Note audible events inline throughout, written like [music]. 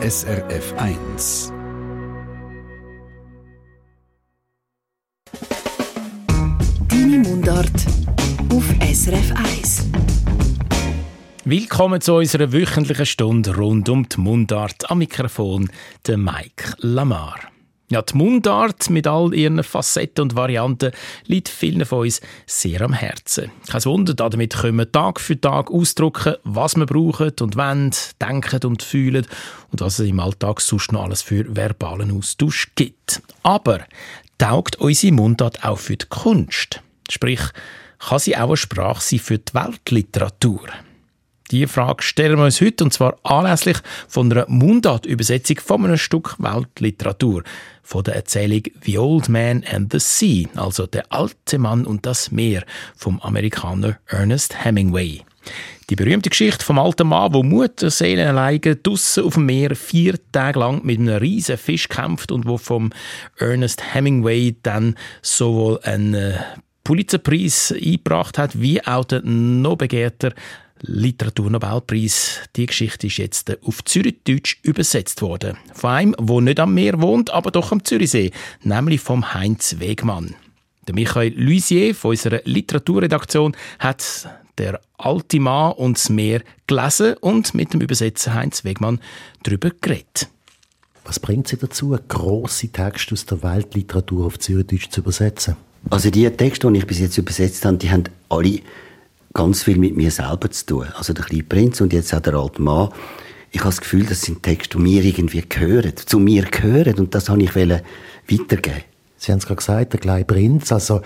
SRF 1. Deine Mundart auf SRF 1. Willkommen zu unserer wöchentlichen Stunde rund um die Mundart. Am Mikrofon der Mike Lamar. Ja, die Mundart mit all ihren Facetten und Varianten liegt vielen von uns sehr am Herzen. Kein Wunder, damit können wir Tag für Tag ausdrücken, was wir brauchen und wollen, denken und fühlen und was es im Alltag sonst noch alles für verbalen Austausch gibt. Aber taugt unsere Mundart auch für die Kunst? Sprich, kann sie auch eine Sprache sein für die Weltliteratur? Die Frage stellen wir uns heute, und zwar anlässlich von einer Mundartübersetzung von einem Stück Weltliteratur, von der Erzählung The Old Man and the Sea, also Der alte Mann und das Meer, vom Amerikaner Ernest Hemingway. Die berühmte Geschichte vom alten Mann, wo Mutterseelen alleine draussen auf dem Meer vier Tage lang mit einem riesen Fisch kämpft und wo vom Ernest Hemingway dann sowohl einen Pulitzerpreis eingebracht hat, wie auch der noch begehrter Literaturnobelpreis. Die Geschichte ist jetzt auf Zürichdeutsch übersetzt worden. Von einem, der nicht am Meer wohnt, aber doch am Zürichsee, nämlich vom Heinz Wegmann. Der Michael Luisier von unserer Literaturredaktion hat der alte Mann und das Meer gelesen und mit dem Übersetzer Heinz Wegmann darüber geredet. Was bringt Sie dazu, grosse Texte aus der Weltliteratur auf Zürichdeutsch zu übersetzen? Also die Texte, die ich bis jetzt übersetzt habe, die haben alle ganz viel mit mir selber zu tun. Also der kleine Prinz und jetzt auch der alte Mann. Ich habe das Gefühl, das sind Texte, die mir irgendwie gehören, zu mir gehören und das wollte ich weitergeben. Sie haben es gerade gesagt, der kleine Prinz, also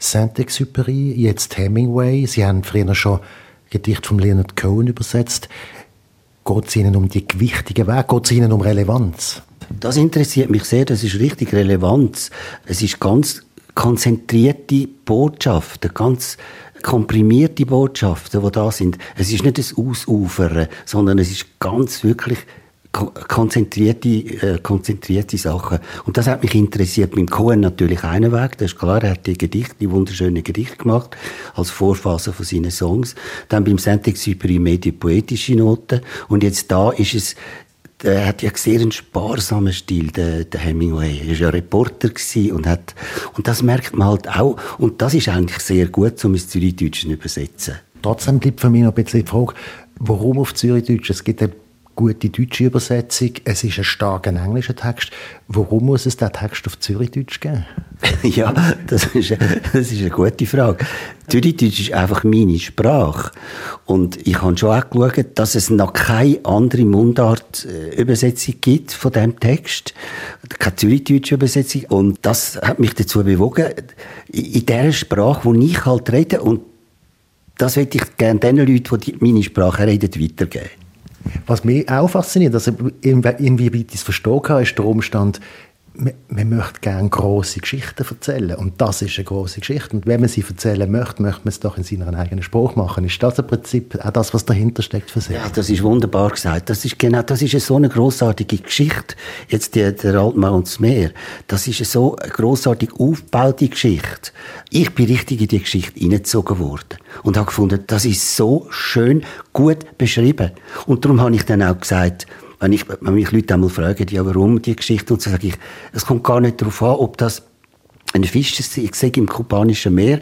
Saint-Exupéry, jetzt Hemingway. Sie haben früher schon Gedicht von Leonard Cohen übersetzt. Geht es Ihnen um die gewichtigen Wege? Geht es Ihnen um Relevanz? Das interessiert mich sehr. Das ist richtig Relevanz. Es ist ganz konzentrierte Botschaften, ganz komprimierte Botschaften, die da sind. Es ist nicht ein Ausufern, sondern es ist ganz wirklich konzentrierte, äh, konzentrierte Sachen. Und das hat mich interessiert. Beim Cohen natürlich einen Weg, das ist klar, er hat die Gedichte, die wunderschönen Gedichte gemacht, als Vorphase von seinen Songs. Dann beim Saint-Exupéry mehr die poetische Note. Und jetzt da ist es der hat ja sehr einen sparsamen Stil, der, der Hemingway. Er war ja Reporter und hat, und das merkt man halt auch. Und das ist eigentlich sehr gut, um ins Zürichdeutsch zu übersetzen. Trotzdem bleibt für mich noch ein bisschen die Frage, warum auf Zürichdeutsch? Es gibt gute deutsche Übersetzung, es ist ein starker englischer Text. Warum muss es diesen Text auf Zürichdeutsch geben? [laughs] ja, das ist, das ist eine gute Frage. Zürichdeutsch ist einfach meine Sprache. Und ich habe schon auch geschaut, dass es noch keine andere Mundart-Übersetzung äh, gibt von diesem Text. Keine zürichdeutsche Übersetzung. Und das hat mich dazu bewogen, in der Sprache, die ich halt rede, und das möchte ich gerne den Leuten, die meine Sprache reden, weitergeben. Was mich auch fasziniert, also inwieweit ich es verstehen kann, ist der Umstand, man, möchte gerne grosse Geschichten erzählen. Und das ist eine grosse Geschichte. Und wenn man sie erzählen möchte, möchte man es doch in seiner eigenen Spruch machen. Ist das im Prinzip auch das, was dahinter steckt für Sie? Ja, das ist wunderbar gesagt. Das ist genau, das ist so eine großartige Geschichte. Jetzt der, der Altmann und das Meer. Das ist so eine grossartig aufgebaute Geschichte. Ich bin richtig in die Geschichte hineingezogen worden. Und habe gefunden, das ist so schön, gut beschrieben. Und darum habe ich dann auch gesagt, wenn, ich, wenn mich Leute einmal fragen, ja, warum die Geschichte, und so sage ich, es kommt gar nicht darauf an, ob das ein Fisch ist, ich sage im kubanischen Meer,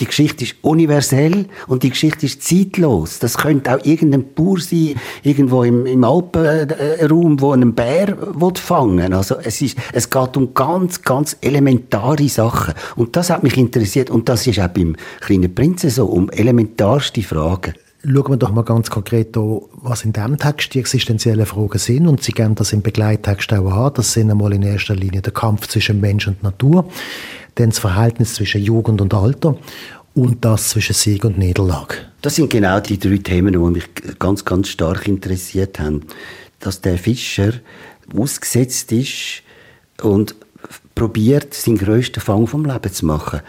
die Geschichte ist universell und die Geschichte ist zeitlos. Das könnte auch irgendein Bauer sein, irgendwo im, im Alpenraum, wo einen Bär fangen Also es, ist, es geht um ganz, ganz elementare Sachen. Und das hat mich interessiert und das ist auch beim kleinen Prinzen so, um elementarste Fragen. Schauen wir doch mal ganz konkret an, was in diesem Text die existenziellen Fragen sind. Und Sie geben das im Begleittext auch an. Das sind einmal in erster Linie der Kampf zwischen Mensch und Natur, dann das Verhältnis zwischen Jugend und Alter und das zwischen Sieg und Niederlage. Das sind genau die drei Themen, die mich ganz, ganz stark interessiert haben. Dass der Fischer ausgesetzt ist und probiert, seinen grössten Fang vom Leben zu machen.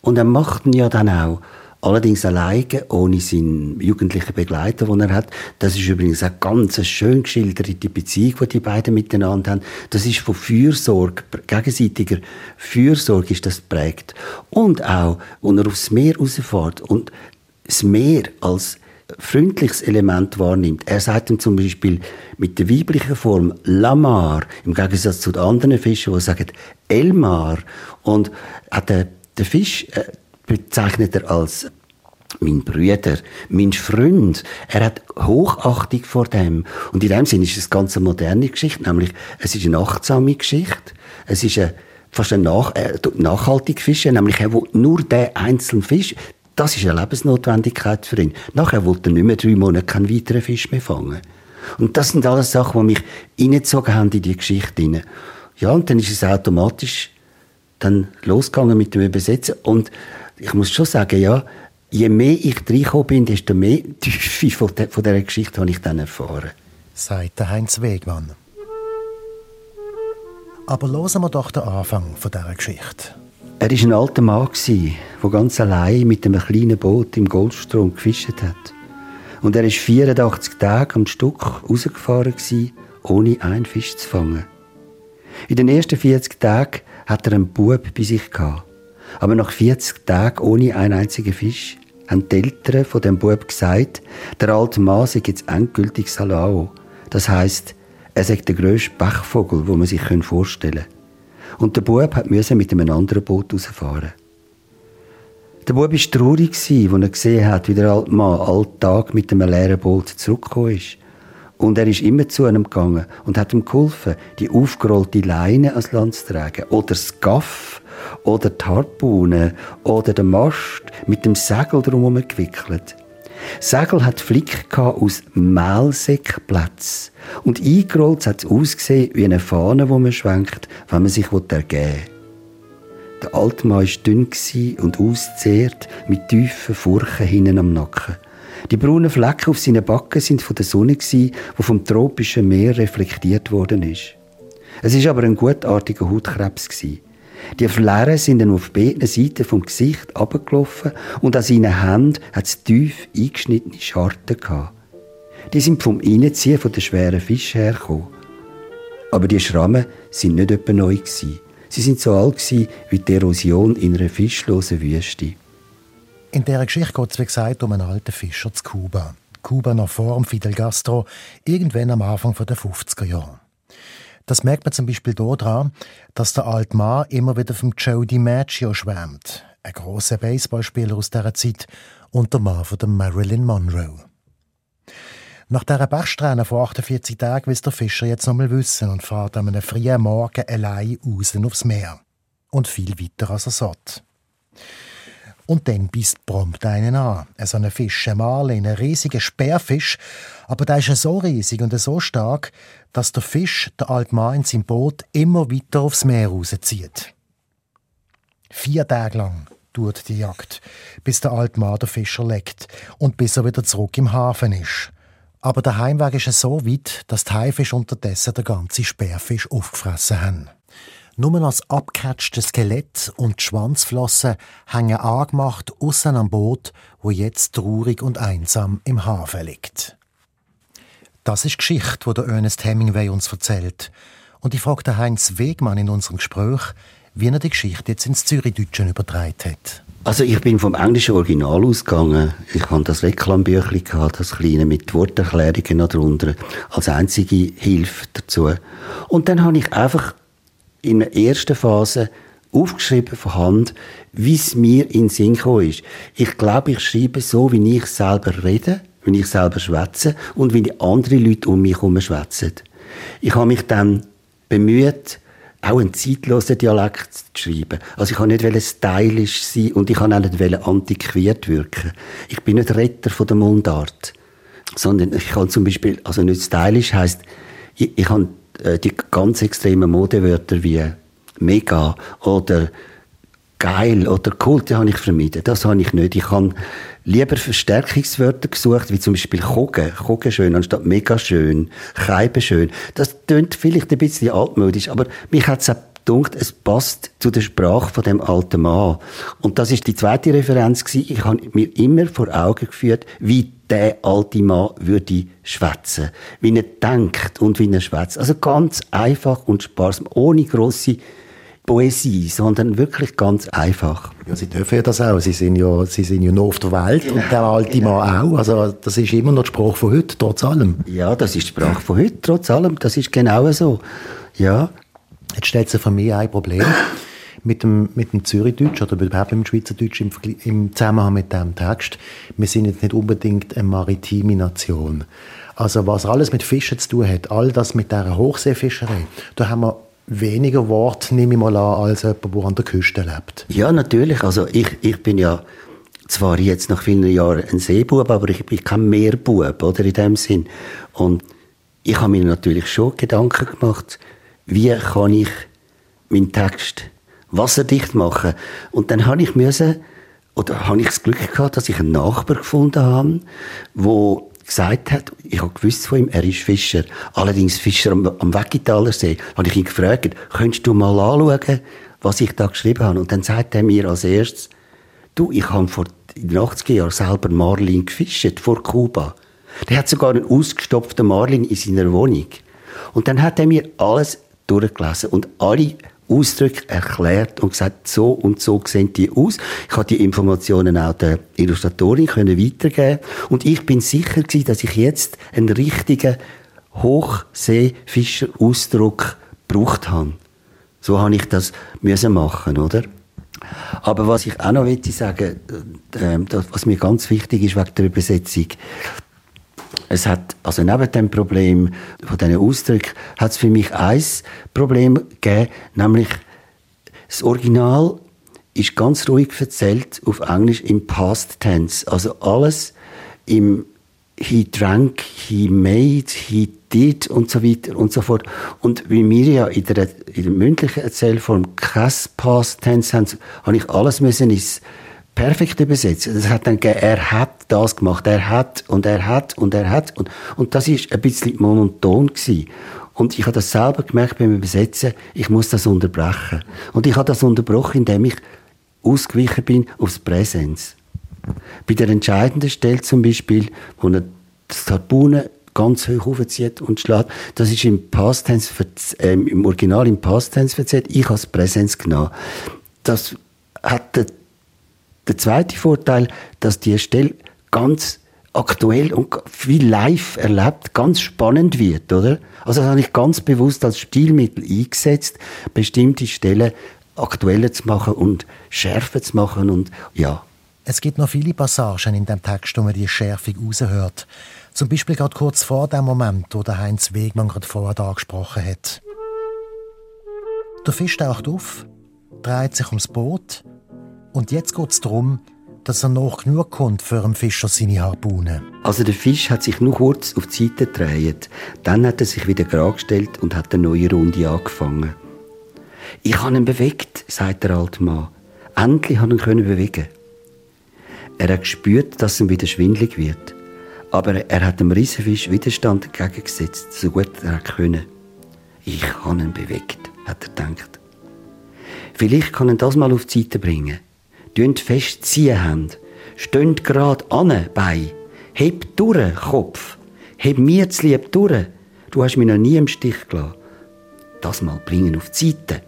Und er macht ihn ja dann auch. Allerdings alleine, ohne seinen jugendlichen Begleiter, den er hat. Das ist übrigens auch ganz schön geschilderte Beziehung, die die beiden miteinander haben. Das ist von Fürsorge, gegenseitiger Fürsorge ist das geprägt. Und auch, wenn er aufs Meer rausfährt und das Meer als freundliches Element wahrnimmt. Er sagt dann zum Beispiel mit der weiblichen Form Lamar, im Gegensatz zu den anderen Fischen, die sagen Elmar. Und äh, der, der Fisch äh, bezeichnet er als mein Brüder, mein Freund. Er hat Hochachtung vor dem. Und in dem Sinne ist es eine ganz moderne Geschichte, nämlich es ist eine achtsame Geschichte. Es ist eine, fast eine nach, äh, nachhaltige Fische, nämlich er will nur den einzelnen Fisch. Das ist eine Lebensnotwendigkeit für ihn. Nachher will er nicht mehr drei Monate keinen weiteren Fisch mehr fangen. Und das sind alles Sachen, die mich reingezogen haben in die Geschichte hinein. Ja, und dann ist es automatisch dann losgegangen mit dem Übersetzen. Und ich muss schon sagen, ja, je mehr ich reingekommen bin, desto mehr [laughs] Tiefe von, de, von dieser Geschichte habe ich dann erfahren. Sagt Heinz Wegmann. Aber hören wir doch den Anfang von dieser Geschichte. Er war ein alter Mann, der ganz allein mit einem kleinen Boot im Goldstrom gefischt hat. Und er war 84 Tage am Stück rausgefahren, ohne einen Fisch zu fangen. In den ersten 40 Tagen hat er einen Bub bei sich gehabt. Aber nach 40 Tagen ohne einen einzigen Fisch haben die Eltern von dem Bub gesagt, der alte Mann sei jetzt endgültig Salao. Das heisst, er sei der grösste Bachvogel, wo man sich vorstellen kann. Und der Bub musste mit einem anderen Boot rausfahren. Der Bub war traurig, als er gesehen hat, wie der alte Mann alltag mit einem leeren Boot zurückgekommen ist. Und er ist immer zu einem gegangen und hat ihm geholfen, die aufgerollte Leine ans Land zu tragen. Oder das Gaff, oder die Harpune, oder den Mast mit dem Segel drumherum gewickelt. Segel hat Flick aus Mehlsäckplätzen. Und eingerollt hat es ausgesehen wie eine Fahne, die man schwenkt, wenn man sich ergeben will. Der alte Mann war dünn und auszehrt, mit tiefen Furchen hinten am Nacken. Die braunen Flecken auf seinen Backen sind von der Sonne, die vom tropischen Meer reflektiert worden ist. Es ist aber ein gutartiger Hautkrebs. Die Flären sind auf beiden Seiten vom Gesicht abgelaufen und an seinen Händen hat es tief eingeschnittene Scharten gehabt. Die sind vom Innenziehen von den schweren Fisch hergekommen. Aber die Schrammen sind nicht etwa neu gewesen. Sie sind so alt gewesen wie die Erosion in einer fischlosen Wüste. In dieser Geschichte geht es, wie gesagt, um einen alten Fischer zu Kuba. Kuba noch vor dem Fidel Castro, irgendwann am Anfang der 50er Jahre. Das merkt man zum Beispiel daran, dass der alte Mann immer wieder vom Joe DiMaggio schwärmt. Ein großer Baseballspieler aus dieser Zeit und der Mann von der Marilyn Monroe. Nach dieser Bergsträhne vor 48 Tagen will der Fischer jetzt noch mal wissen und fährt an einem frühen Morgen allein raus aufs Meer. Und viel weiter als er sollte. Und dann bist prompt einen an. So einen Fisch, ein Marlin, ein riesiger Speerfisch. Aber der ist so riesig und so stark, dass der Fisch, der alte Mann in seinem Boot, immer weiter aufs Meer rauszieht. Vier Tage lang dauert die Jagd, bis der alte Mann den Fischer leckt und bis er wieder zurück im Hafen ist. Aber der Heimweg ist so weit, dass die Haifisch unterdessen den ganzen Speerfisch aufgefressen haben. Nur als abgecatchtes Skelett und die Schwanzflossen hängen angemacht aussen am Boot, wo jetzt traurig und einsam im Hafen liegt. Das ist die Geschichte, die der Ernest Hemingway uns erzählt. Und ich fragte Heinz Wegmann in unserem Gespräch, wie er die Geschichte jetzt ins Zürichdeutschen übertragen hat. Also ich bin vom englischen Original ausgegangen. Ich hatte das Reklambüchlein das kleine mit Worterklärungen noch drunter, als einzige Hilfe dazu. Und dann habe ich einfach in der ersten Phase aufgeschrieben von Hand, wie es mir in den Sinn gekommen ist. Ich glaube, ich schreibe so, wie ich selber rede, wie ich selber schwätze und wie die anderen Leute um mich herum schwätzen. Ich habe mich dann bemüht, auch einen zeitlosen Dialekt zu schreiben. Also ich wollte nicht stylisch sein und ich wollte auch nicht antiquiert wirken. Ich bin nicht Retter von der Mundart, sondern ich kann zum Beispiel, also nicht stylisch heisst, ich, ich habe die ganz extremen Modewörter wie mega oder geil oder cool, die habe ich vermieden. Das habe ich nicht. Ich habe lieber Verstärkungswörter gesucht, wie zum Beispiel Kogen, Kogen schön, anstatt mega schön, Scheibe schön. Das klingt vielleicht ein bisschen altmodisch, aber mich hat es auch gedacht, es passt zu der Sprache von dem alten Mann. Und das ist die zweite Referenz gewesen. Ich habe mir immer vor Augen geführt, wie der alte Mann würde schwätzen, wie er denkt und wie er schwätzt. Also ganz einfach und sparsam, ohne grosse Poesie, sondern wirklich ganz einfach. Ja, sie dürfen ja das auch. Sie sind ja, sie sind ja noch auf der Welt und der alte Mann auch. Also das ist immer noch die Sprache von heute, trotz allem. Ja, das ist die Sprache von heute, trotz allem. Das ist genau so. Ja. Jetzt stellt sich für mich ein Problem mit dem, mit dem Zürichdeutsch oder überhaupt mit dem Schweizerdeutsch im, im Zusammenhang mit diesem Text. Wir sind jetzt nicht unbedingt eine maritime Nation. Also was alles mit Fischen zu tun hat, all das mit dieser Hochseefischerei, da haben wir weniger Worte, nehme ich mal an, als jemand, der an der Küste lebt. Ja, natürlich. Also ich, ich bin ja zwar jetzt nach vielen Jahren ein Seebub, aber ich bin kein Meerbub, oder, in dem Sinn. Und ich habe mir natürlich schon Gedanken gemacht, wie kann ich meinen Text wasserdicht machen. Und dann habe ich müssen, oder habe ich das Glück gehabt, dass ich einen Nachbar gefunden habe, wo gesagt hat, ich habe gewusst von ihm, er ist Fischer. Allerdings Fischer am, am Weggitaler See. Habe ich ihn gefragt, könntest du mal anschauen, was ich da geschrieben habe? Und dann sagt er mir als erstes, du, ich habe vor den 80er Jahren selber Marlin gefischt, vor Kuba. Der hat sogar einen ausgestopften Marlin in seiner Wohnung. Und dann hat er mir alles durchgelesen und alle Ausdrücke erklärt und gesagt, so und so sehen die aus. Ich habe die Informationen auch der Illustratorin können weitergeben und ich bin sicher gewesen, dass ich jetzt einen richtigen Hochseefischer-Ausdruck gebraucht habe. So habe ich das müssen machen, oder? Aber was ich auch noch möchte sagen, äh, was mir ganz wichtig ist wegen der Übersetzung, es hat, also neben dem Problem von diesen Ausdrücken, hat es für mich ein Problem gegeben, nämlich das Original ist ganz ruhig erzählt auf Englisch im Past Tense. Also alles im he drank, he made, he did und so weiter und so fort. Und wie wir ja in der, in der mündlichen Erzählform kein Past Tense haben, habe ich alles müssen ins perfekt übersetzt. Das hat dann er hat das gemacht, er hat und er hat und er hat und, und das ist ein bisschen monoton gewesen. Und ich habe das selber gemerkt beim Übersetzen, ich muss das unterbrechen. Und ich habe das unterbrochen, indem ich ausgewichen bin aufs Präsenz. Bei der entscheidenden Stelle zum Beispiel, wo er das Harpune ganz hoch aufzieht und schlägt, das ist im Past Tense, äh, im Original im Past Tense verzählt, ich habe Präsenz genommen. Das hat der zweite Vorteil, dass die Stelle ganz aktuell und viel live erlebt, ganz spannend wird, oder? Also das habe ich ganz bewusst als Stilmittel eingesetzt, bestimmte Stellen aktueller zu machen und schärfer zu machen und ja. Es gibt noch viele Passagen in dem Text, wo man die Schärfung raushört. Zum Beispiel gerade kurz vor dem Moment, wo der Heinz Wegmann gerade vorher angesprochen hat. Der Fisch taucht auf, dreht sich ums Boot und jetzt geht es darum, dass er noch genug kommt für einen Fischer seine Harpune. Also der Fisch hat sich nur kurz auf die Seite gedreht. Dann hat er sich wieder gerade gestellt und hat eine neue Runde angefangen. Ich habe ihn bewegt, sagt der alte Mann. Endlich habe ich ihn bewegen. Er hat gespürt, dass ihm wieder schwindlig wird. Aber er hat dem Riesenfisch Widerstand entgegengesetzt, so gut er konnte. Ich habe ihn bewegt, hat er gedacht. Vielleicht kann er das mal auf die Seite bringen fest festziehen haben. Stönt gerade an, bei. Heb durch, Kopf. Heb mir zu lieb durch. Du hast mich noch nie im Stich gelassen. Das mal bringen auf die Seite.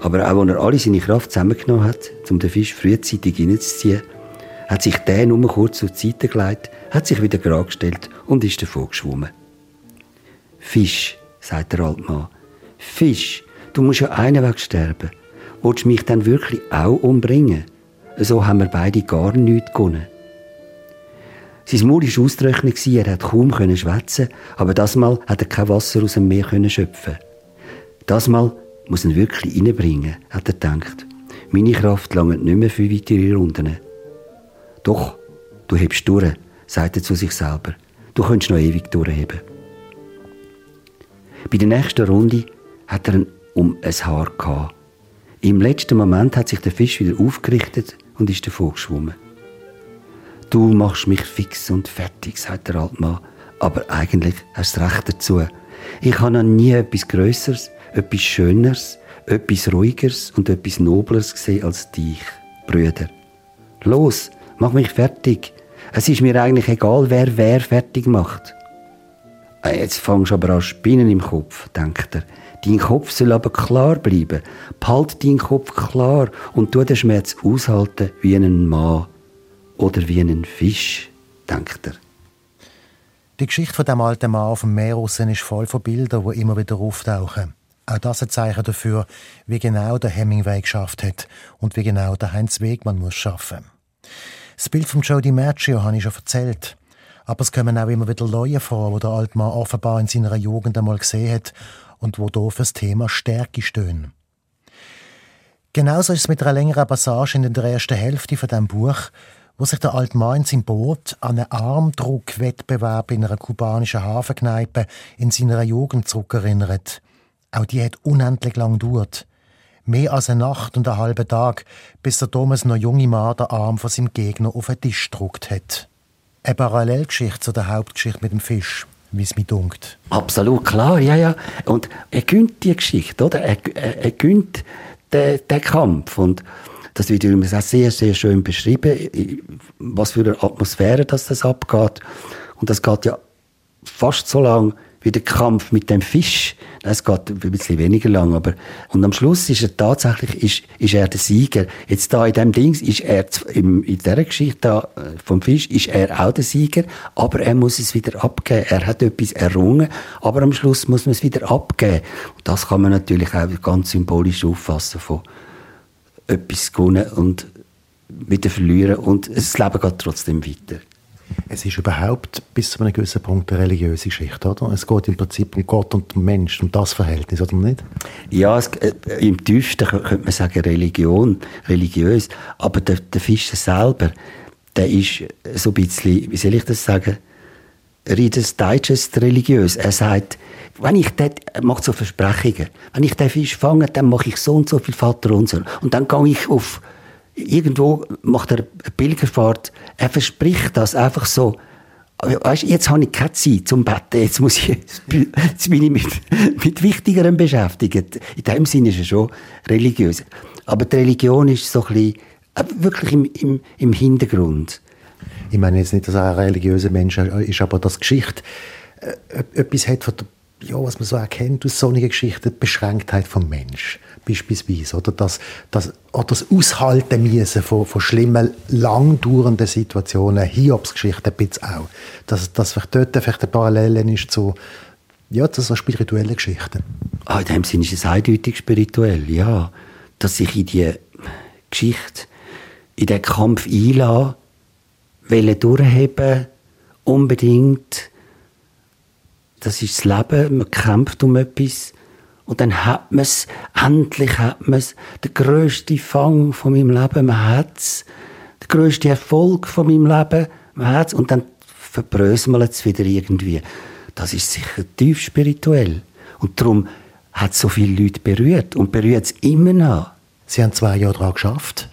Aber auch als er alle seine Kraft zusammengenommen hat, um den Fisch frühzeitig reinzuziehen, hat sich der nur kurz die Seite gelegt, hat sich wieder gerade gestellt und ist davon geschwommen. Fisch, sagt der alte Mann. Fisch, du musst ja einen Weg sterben. Willst du mich dann wirklich auch umbringen? So haben wir beide gar nichts gewonnen. Sein Maul war ausgetrocknet, er konnte kaum schwätzen, aber das Mal hat er kein Wasser aus dem Meer schöpfen. Das Mal muss er wirklich reinbringen, hat er gedacht. Meine Kraft langt nicht mehr für weitere Runden. Doch, du hebst durch, sagt er zu sich selber. Du könntest noch ewig durchheben. Bei der nächsten Runde hat er ihn um ein Haar gehabt. Im letzten Moment hat sich der Fisch wieder aufgerichtet und ist davon geschwommen. Du machst mich fix und fertig, sagt der alte Mann. Aber eigentlich hast du recht dazu. Ich habe noch nie etwas Größeres, etwas Schöneres, etwas Ruhigeres und etwas Nobleres gesehen als dich, Brüder. Los, mach mich fertig. Es ist mir eigentlich egal, wer wer fertig macht. Äh, jetzt fängst du aber an Spinnen im Kopf, denkt er. Dein Kopf soll aber klar bleiben. Behalt deinen Kopf klar und tu den Schmerz aushalten wie ein Mann oder wie ein Fisch, denkt er. Die Geschichte von dem alten Mann auf dem Meer ist voll von Bildern, die immer wieder auftauchen. Auch das ein Zeichen dafür, wie genau der Hemingway geschafft hat und wie genau der Heinz Wegmann muss schaffen. Das Bild von Joe DiMaggio habe ich schon erzählt. Aber es kommen auch immer wieder Leute vor, die der alte Mann offenbar in seiner Jugend einmal gesehen hat und wo hier für das Thema Stärke stehen. Genauso ist es mit einer längeren Passage in der ersten Hälfte von dem Buch, wo sich der alte Mann in seinem Boot an einen Armdruckwettbewerb in einer kubanischen Hafenkneipe in seiner Jugend zurückerinnert. Auch die hat unendlich lang gedauert. Mehr als eine Nacht und einen halben Tag, bis der Thomas noch junge Mann den Arm von seinem Gegner auf den Tisch gedruckt hat. Eine Parallelgeschichte zu der Hauptgeschichte mit dem Fisch wie es mir dunkt. Absolut, klar, ja, ja. Und er gönnt die Geschichte, oder? Er, er, er gönnt den, den Kampf. Und das wird übrigens auch sehr, sehr schön beschrieben, was für eine Atmosphäre dass das abgeht. Und das geht ja fast so lang, wie der Kampf mit dem Fisch. Es geht ein bisschen weniger lang, aber und am Schluss ist er tatsächlich ist, ist er der Sieger. Jetzt da in dem Dings ist er in dieser Geschichte äh, vom Fisch ist er auch der Sieger, aber er muss es wieder abgeben. Er hat etwas errungen, aber am Schluss muss man es wieder abgeben. Und das kann man natürlich auch ganz symbolisch auffassen von etwas gewonnen und wieder verlieren und das Leben geht trotzdem weiter. Es ist überhaupt bis zu einem gewissen Punkt eine religiöse Geschichte, oder? Es geht im Prinzip um Gott und den Mensch, um das Verhältnis, oder nicht? Ja, es, äh, im tiefsten könnte man sagen Religion, religiös. Aber der, der Fischer selber, der ist so ein bisschen, wie soll ich das sagen, Reader's Digest religiös. Er sagt, wenn ich dort, er macht so Versprechungen, wenn ich den Fisch fange, dann mache ich so und so viel Vater unser. Und dann gehe ich auf irgendwo macht er Pilgerfahrt. Er verspricht das einfach so. Weißt, jetzt habe ich keine Zeit zum Betten, jetzt, muss ich, jetzt bin ich mit, mit Wichtigerem beschäftigt. In dem Sinne ist er schon religiös. Aber die Religion ist so ein bisschen, äh, wirklich im, im, im Hintergrund. Ich meine jetzt nicht, dass er ein religiöser Mensch ist, aber dass Geschichte äh, etwas hat von der ja, was man so erkennt aus solchen Geschichten, die Beschränktheit vom Mensch beispielsweise, oder? Das, das, oder das Aushalten müssen von, von schlimmen, langdauernden Situationen, Hiobsgeschichten ein bisschen auch, dass, dass dort vielleicht eine Parallele ist zu, ja, zu so spirituellen Geschichten. Ah, in dem Sinne ist es eindeutig spirituell, ja, dass ich in die Geschichte, in den Kampf einlasse, will durchheben, unbedingt, das ist das Leben, man kämpft um etwas und dann hat man es, endlich hat man es, der grösste Fang von meinem Leben, man hat es, der grösste Erfolg von meinem Leben, man hat es und dann verbröselt es wieder irgendwie. Das ist sicher tief spirituell und darum hat es so viele Leute berührt und berührt es immer noch. Sie haben zwei Jahre daran geschafft.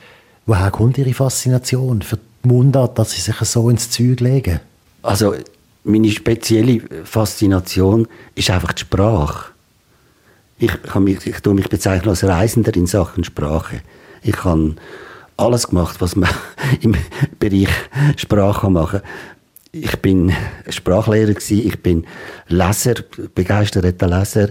Woher kommt Ihre Faszination für die Mundart, dass Sie sich so ins Zeug legen? Also meine spezielle Faszination ist einfach die Sprache. Ich, kann mich, ich tue mich bezeichnen als Reisender in Sachen Sprache. Ich habe alles gemacht, was man [laughs] im Bereich Sprache machen kann. Ich bin Sprachlehrer gewesen, ich bin Leser, begeisterter Leser.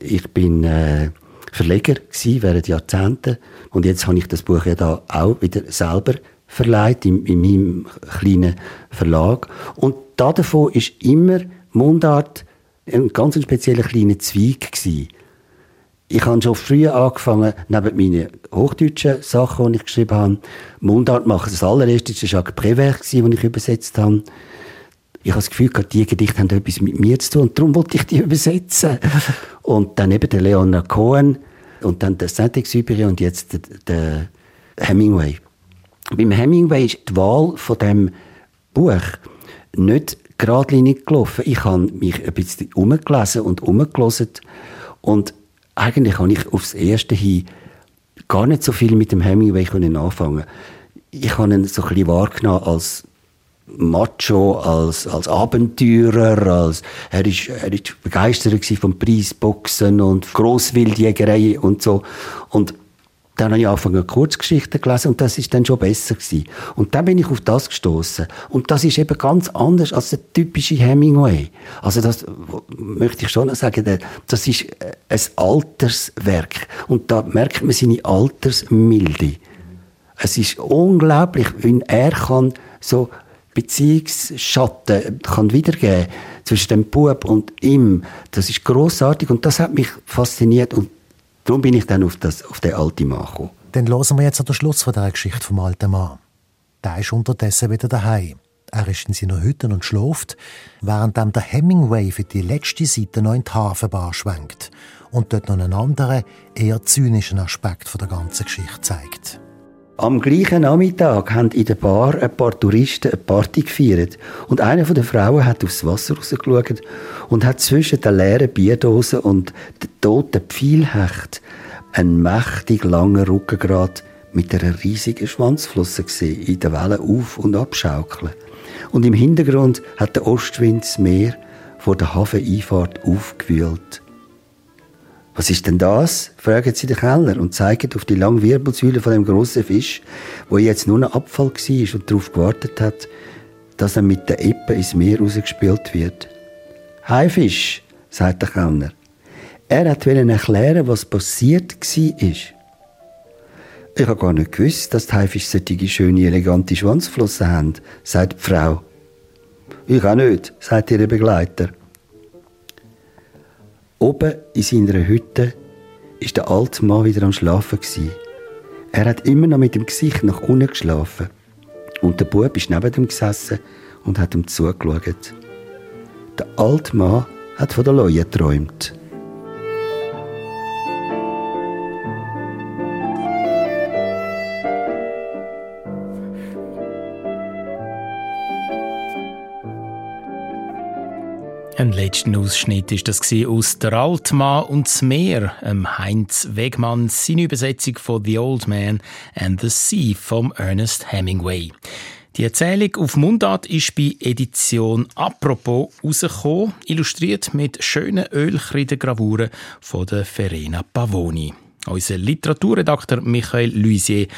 Ich bin äh, Verleger gewesen während Jahrzehnten. Und jetzt habe ich das Buch ja da auch wieder selber verleiht in, in meinem kleinen Verlag. Und davon ist immer Mundart ein ganz spezieller kleiner Zweig gewesen. Ich habe schon früh angefangen, neben meinen hochdeutschen Sachen, die ich geschrieben habe, Mundart machen. Das allererste war Jacques Prévert, das ich übersetzt habe. Ich habe das Gefühl, die Gedichte haben etwas mit mir zu tun und darum wollte ich die [laughs] übersetzen. Und dann eben der Leonard Cohen und dann der Saint-Exupéry und jetzt der Hemingway. Beim Hemingway ist die Wahl von dem Buch nicht geradlinig gelaufen. Ich habe mich ein bisschen umgelesen und umgelesen und eigentlich habe ich aufs Erste hin gar nicht so viel mit dem Hemingway anfangen Ich habe ihn so ein bisschen wahrgenommen als Macho, als, als Abenteurer, als, er ist, er ist begeistert vom Preisboxen und Grosswildjägerei und so. Und Dann habe ich angefangen, Kurzgeschichten gelesen und das ist dann schon besser gewesen. Und dann bin ich auf das gestoßen und das ist eben ganz anders als der typische Hemingway. Also das möchte ich schon sagen, das ist äh, ein Alterswerk und da merkt man seine Altersmilde. Es ist unglaublich, wenn er kann so Beziehungsschatten kann wiedergeben zwischen dem Bub und ihm. Das ist großartig und das hat mich fasziniert und Darum bin ich dann auf, das, auf den alten Mann gekommen. Dann hören wir jetzt an den Schluss von dieser Geschichte vom alten Mann. Der ist unterdessen wieder daheim. Er ist in seiner Hütte und schläft, während der Hemingway für die letzte Seite noch in die Hafenbar schwenkt und dort noch einen anderen, eher zynischen Aspekt von der ganzen Geschichte zeigt. Am gleichen Nachmittag haben in der Bar ein paar Touristen eine Party gefeiert. Und eine der Frauen hat aufs Wasser rausgeschaut und hat zwischen den leeren Bierdosen und den toten Pfeilhecht einen mächtig langen Rückengrat mit einer riesigen Schwanzflosse gesehen, in den Wellen auf- und abschaukeln. Und im Hintergrund hat der Ostwind das Meer vor der Hafeneinfahrt aufgewühlt. Was ist denn das? fragen sie den Kellner und zeigen auf die lange Wirbelsäule von dem grossen Fisch, wo jetzt nur ein Abfall war und darauf gewartet hat, dass er mit der Eppe ins Meer rausgespielt wird. Haifisch, sagt der Kellner. Er hat erklären, was passiert war. Ich habe gar nicht gewusst, dass die Haifisch solche schöne, elegante Schwanzflossen haben, sagt die Frau. Ich auch nicht, sagt ihr Begleiter. Oben in seiner Hütte war der alte Mann wieder am Schlafen. Er hat immer noch mit dem Gesicht nach unten geschlafen. Und der Bub ist neben ihm gesessen und hat ihm zugeschaut. Der alte Mann hat von der Leue geträumt. Ein letzten Ausschnitt ist das aus Der Altmann und das Meer, Heinz Wegmann, seine Übersetzung von The Old Man and the Sea vom Ernest Hemingway. Die Erzählung auf Mundart ist bei Edition Apropos rausgekommen, illustriert mit schönen Ölkreidengravuren von der Verena Pavoni. Unser Literaturredakteur Michael Luisier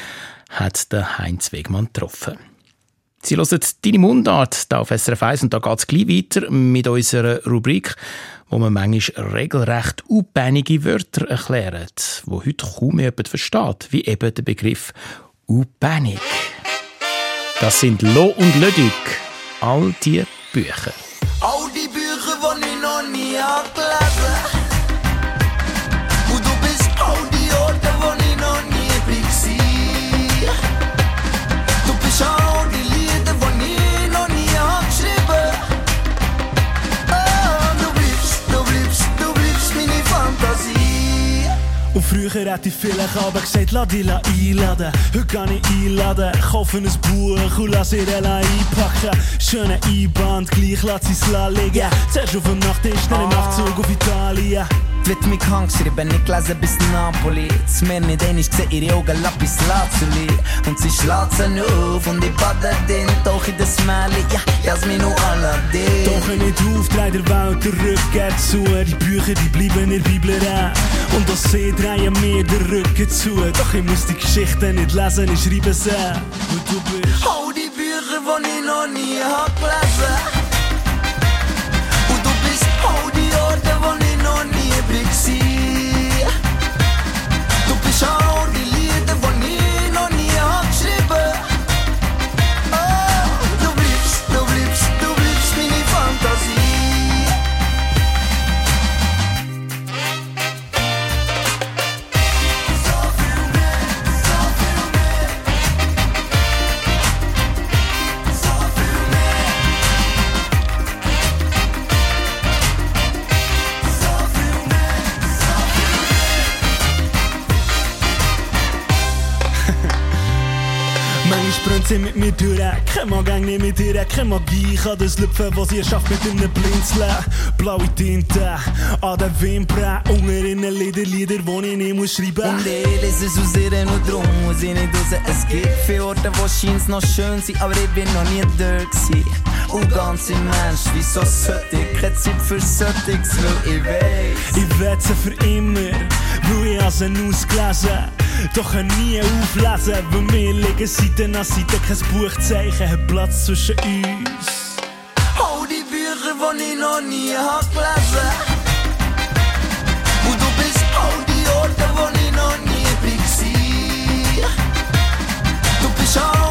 hat den Heinz Wegmann getroffen. Sie hören «Deine Mundart» hier auf SRF 1 und da geht es gleich weiter mit unserer Rubrik, wo man manchmal regelrecht unbänige Wörter erklärt, wo heute kaum jemand versteht, wie eben der Begriff «unbännig». Das sind Lo und Lödig, all die Bücher. All die Bücher, die ich noch nie gelesen früher hätte ich vielleicht aber gesagt, lass dich einladen. Heute kann ich einladen, kaufe ein Buch und lass ihr einpacken. Schöne Einband, gleich lass sie es liegen. Zuerst auf dem Nachttisch, dann im Nachtzug auf Italien. Wird mich krank geschrieben, nicht gelesen bis Napoli. Das Meer nicht einig gesehen, ihre Augen Lapis Lazuli. Und sie schlatzen auf und ich bade den Tauch in das Mäli. Ja, Jasmin und Aladdin. Doch nicht auf, dreht der Welt der Rücken zu. Die Bücher, die bleiben in der Bibel rein. Und das See drehen mir den Rücken zu. Doch ich muss die Geschichten nicht lesen, ich schreibe sie. Und du bist... All die Bücher, die ich noch nie hab gelesen. Und du bist all die Orte, wo ich Du Sie mit mir durch, kein Mag gang nicht mit ihr, kein Magie kann das lüpfen, was ihr schafft mit einem Blinzeln. Blaue Tinte an den Wimpern, unter in den Lieder, Lieder, die ich nicht muss schreiben Und ich lese es aus ihr und drum muss ich nicht raus. Es gibt viele Orte, wo scheint's noch schön sind, aber ich bin noch nie dort gewesen und ganze Mensch. Wieso sollte ich keine Zeit für Söttigs, weil ich weiß. Ich wette für immer, weil ich als ein ausgelesen Doch kann nie auflesen, weil wir liegen Seite an Seite. Kein Buchzeichen hat Platz zwischen uns. All die Bücher, die ich noch nie hab gelesen Und du bist all die Orte, wo ich noch nie bin. Du bist auch.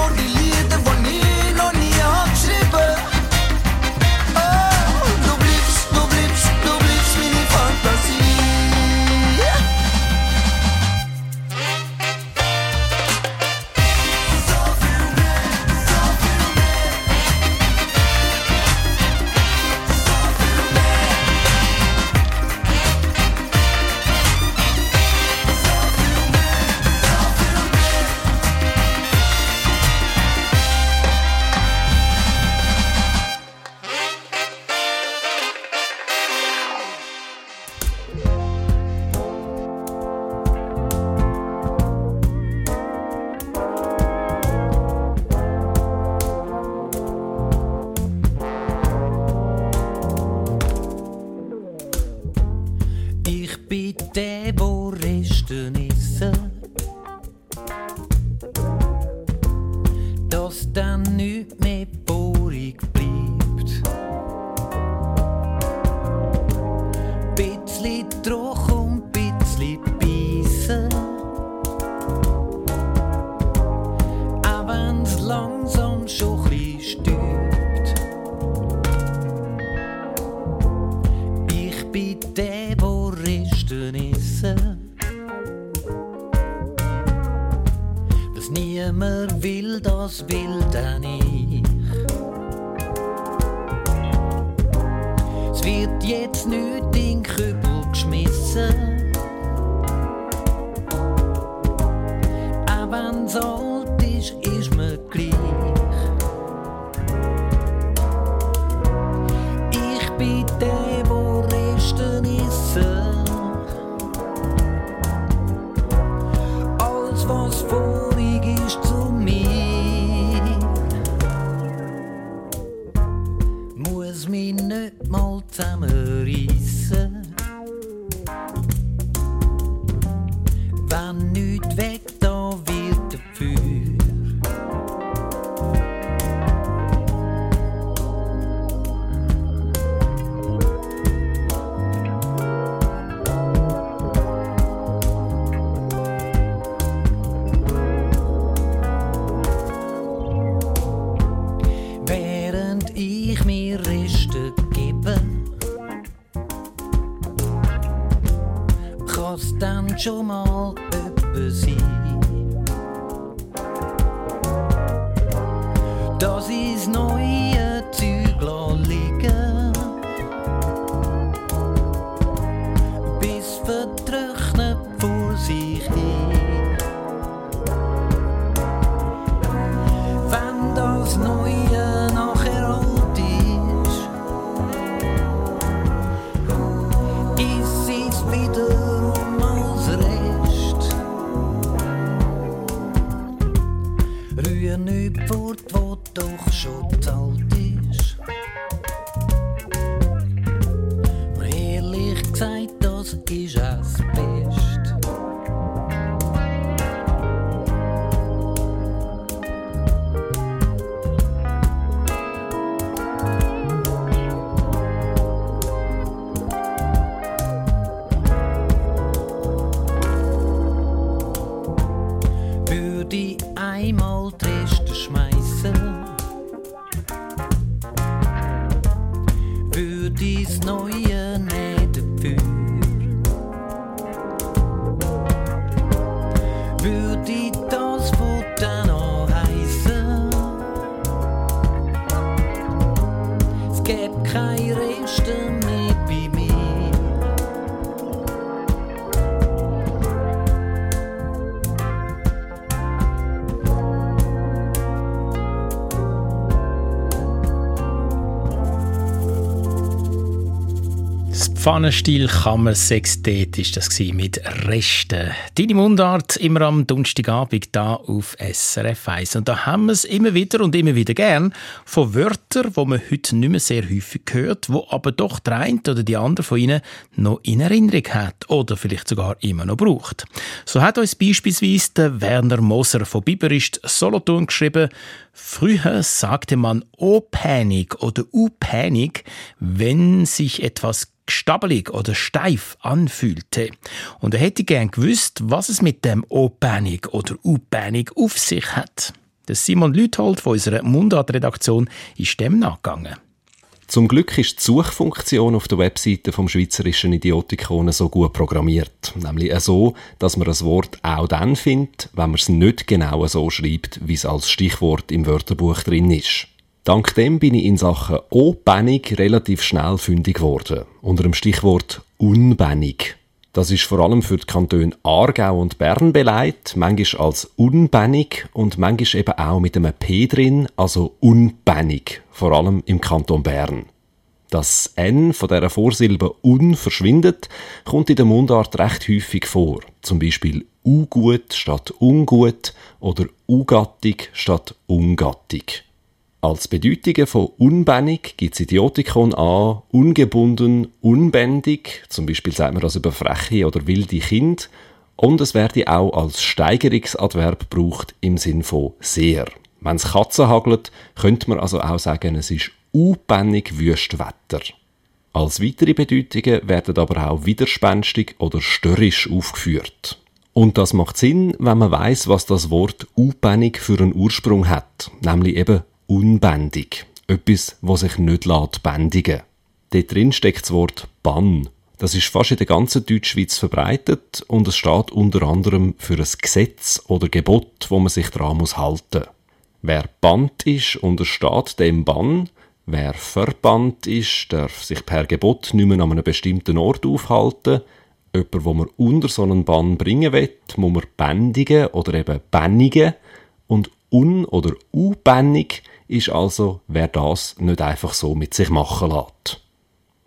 Das Pfannenstil Kammer Sextet ist das mit Resten. Deine Mundart immer am Donnerstagabend da auf SRF 1. Und da haben wir es immer wieder und immer wieder gern von Wörtern, wo man heute nicht mehr sehr häufig hört, wo aber doch der eine oder die andere von ihnen noch in Erinnerung hat oder vielleicht sogar immer noch braucht. So hat uns beispielsweise der Werner Moser von Biberist Solothurn geschrieben, Früher sagte man O-Panik oder U-Panik, wenn sich etwas stabelig oder steif anfühlte. Und er hätte gern gewusst, was es mit dem O-Panik oder U-Panik auf sich hat. Simon Lüthold von unserer Mundart-Redaktion ist dem nachgegangen. Zum Glück ist die Suchfunktion auf der Webseite vom Schweizerischen Idiotikon so gut programmiert. Nämlich so, dass man das Wort auch dann findet, wenn man es nicht genau so schreibt, wie es als Stichwort im Wörterbuch drin ist. Dank dem bin ich in Sachen O-Bennig relativ schnell fündig geworden. Unter dem Stichwort Unbennig. Das ist vor allem für die Kantone Aargau und Bern beleidigt, manchmal als unbännig und manchmal eben auch mit einem P drin, also unbännig, vor allem im Kanton Bern. Das N von der Vorsilbe un verschwindet, kommt in der Mundart recht häufig vor. Zum Beispiel ugut statt ungut oder ugattig statt ungattig. Als Bedeutungen von unbändig gibt es Idiotikon an ungebunden, unbändig, zum Beispiel sagt man das über freche oder wilde Kind, und es werde auch als Steigerungsadverb gebraucht im Sinn von sehr. Wenn es Katzen hagelt, könnte man also auch sagen, es ist unbändig Wüstwetter. Als weitere Bedeutungen werden aber auch widerspenstig oder störrisch aufgeführt. Und das macht Sinn, wenn man weiß, was das Wort unbändig für einen Ursprung hat, nämlich eben unbändig. Etwas, was sich nicht lässt bändigen. Dort drin steckt das Wort Bann. Das ist fast in der ganzen Deutschschweiz verbreitet und es steht unter anderem für ein Gesetz oder Gebot, wo man sich daran muss halten. Wer bannt ist, untersteht dem Bann. Wer verbannt ist, darf sich per Gebot nicht mehr an einem bestimmten Ort aufhalten. Jemand, wo man unter so einen Bann bringen will, muss man bändigen oder eben bännigen. Und un- oder u-bännig ist also, wer das nicht einfach so mit sich machen lässt.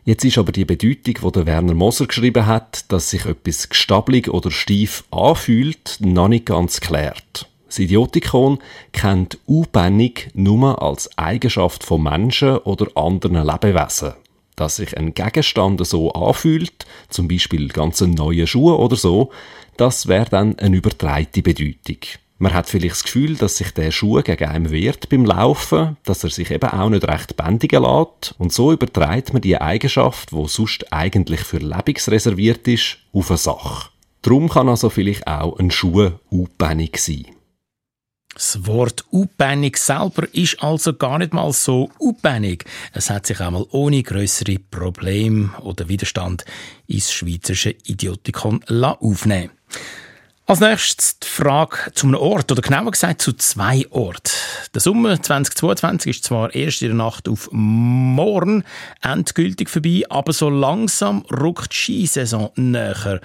Jetzt ist aber die Bedeutung, die der Werner Moser geschrieben hat, dass sich etwas gestabelig oder steif anfühlt, noch nicht ganz klärt. Das Idiotikon kennt U-Bennig nur als Eigenschaft von Menschen oder anderen Lebewesen. Dass sich ein Gegenstand so anfühlt, zum Beispiel ganz neue Schuhe oder so, das wäre dann eine übertreite Bedeutung. Man hat vielleicht das Gefühl, dass sich der Schuh gegen einen wehrt beim Laufen, dass er sich eben auch nicht recht bändigen lässt. Und so übertreibt man die Eigenschaft, wo sonst eigentlich für lebensreserviert ist, auf eine Sache. Darum kann also vielleicht auch ein Schuh unbändig sein. Das Wort «upännig» selber ist also gar nicht mal so upännig. Es hat sich einmal ohne größere Probleme oder Widerstand ins schweizerische Idiotikon aufnehmen als nächstes die Frage zu einem Ort, oder genauer gesagt zu zwei Orten. Der Sommer 2022 ist zwar erst in der Nacht auf morgen endgültig vorbei, aber so langsam rückt die Skisaison näher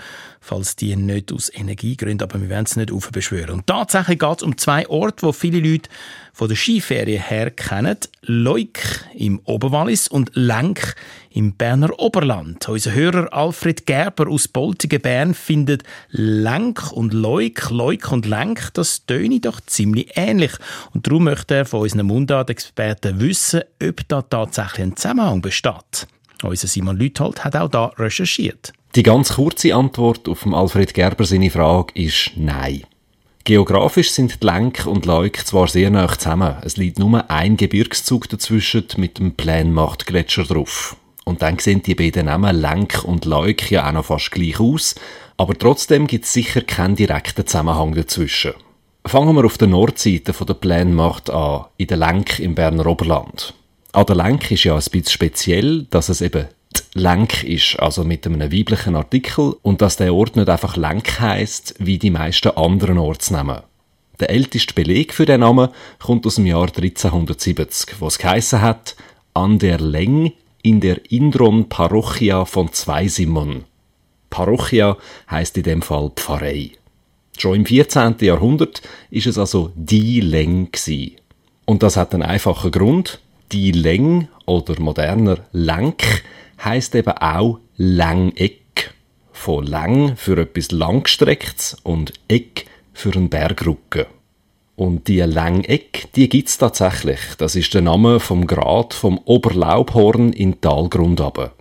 falls die nicht aus Energiegründen, aber wir werden es nicht aufbeschwören. Und tatsächlich geht es um zwei Orte, wo viele Leute von der Skiferie her kennen. Leuk im Oberwallis und Lenk im Berner Oberland. Unser Hörer Alfred Gerber aus Boltigen, Bern findet Lenk und Leuk, Leuk und Lenk, das töne doch ziemlich ähnlich. Und darum möchte er von unseren Mundart-Experten wissen, ob da tatsächlich ein Zusammenhang besteht. Unser Simon Lüthold hat auch da recherchiert. Die ganz kurze Antwort auf Alfred Gerber seine Frage ist Nein. Geografisch sind die Lenk und Leuk zwar sehr nah zusammen. Es liegt nur ein Gebirgszug dazwischen mit dem Plänmachtgletscher drauf. Und dann sehen die beiden Namen Lenk und Leuk ja auch noch fast gleich aus, aber trotzdem gibt es sicher keinen direkten Zusammenhang dazwischen. Fangen wir auf der Nordseite von der Plänmacht an, in der Lenk im Berner Oberland. An der Lenk ist ja ein bisschen speziell, dass es eben Lenk ist, also mit einem weiblichen Artikel, und dass der Ort nicht einfach Lenk heißt, wie die meisten anderen Ortsnamen. Der älteste Beleg für den Namen kommt aus dem Jahr 1370, wo es geheissen hat, an der Leng in der Indron Parochia von Zweisimon. Parochia heißt in dem Fall Pfarrei. Schon im 14. Jahrhundert ist es also die Leng gsi. Und das hat einen einfachen Grund. Die Leng oder moderner Lenk heißt eben auch Längeck. Von lang für etwas Langgestrecktes und Eck für einen Bergrücken. Und die Längeck, die gibt's tatsächlich. Das ist der Name vom Grat vom Oberlaubhorn in Talgrund runter.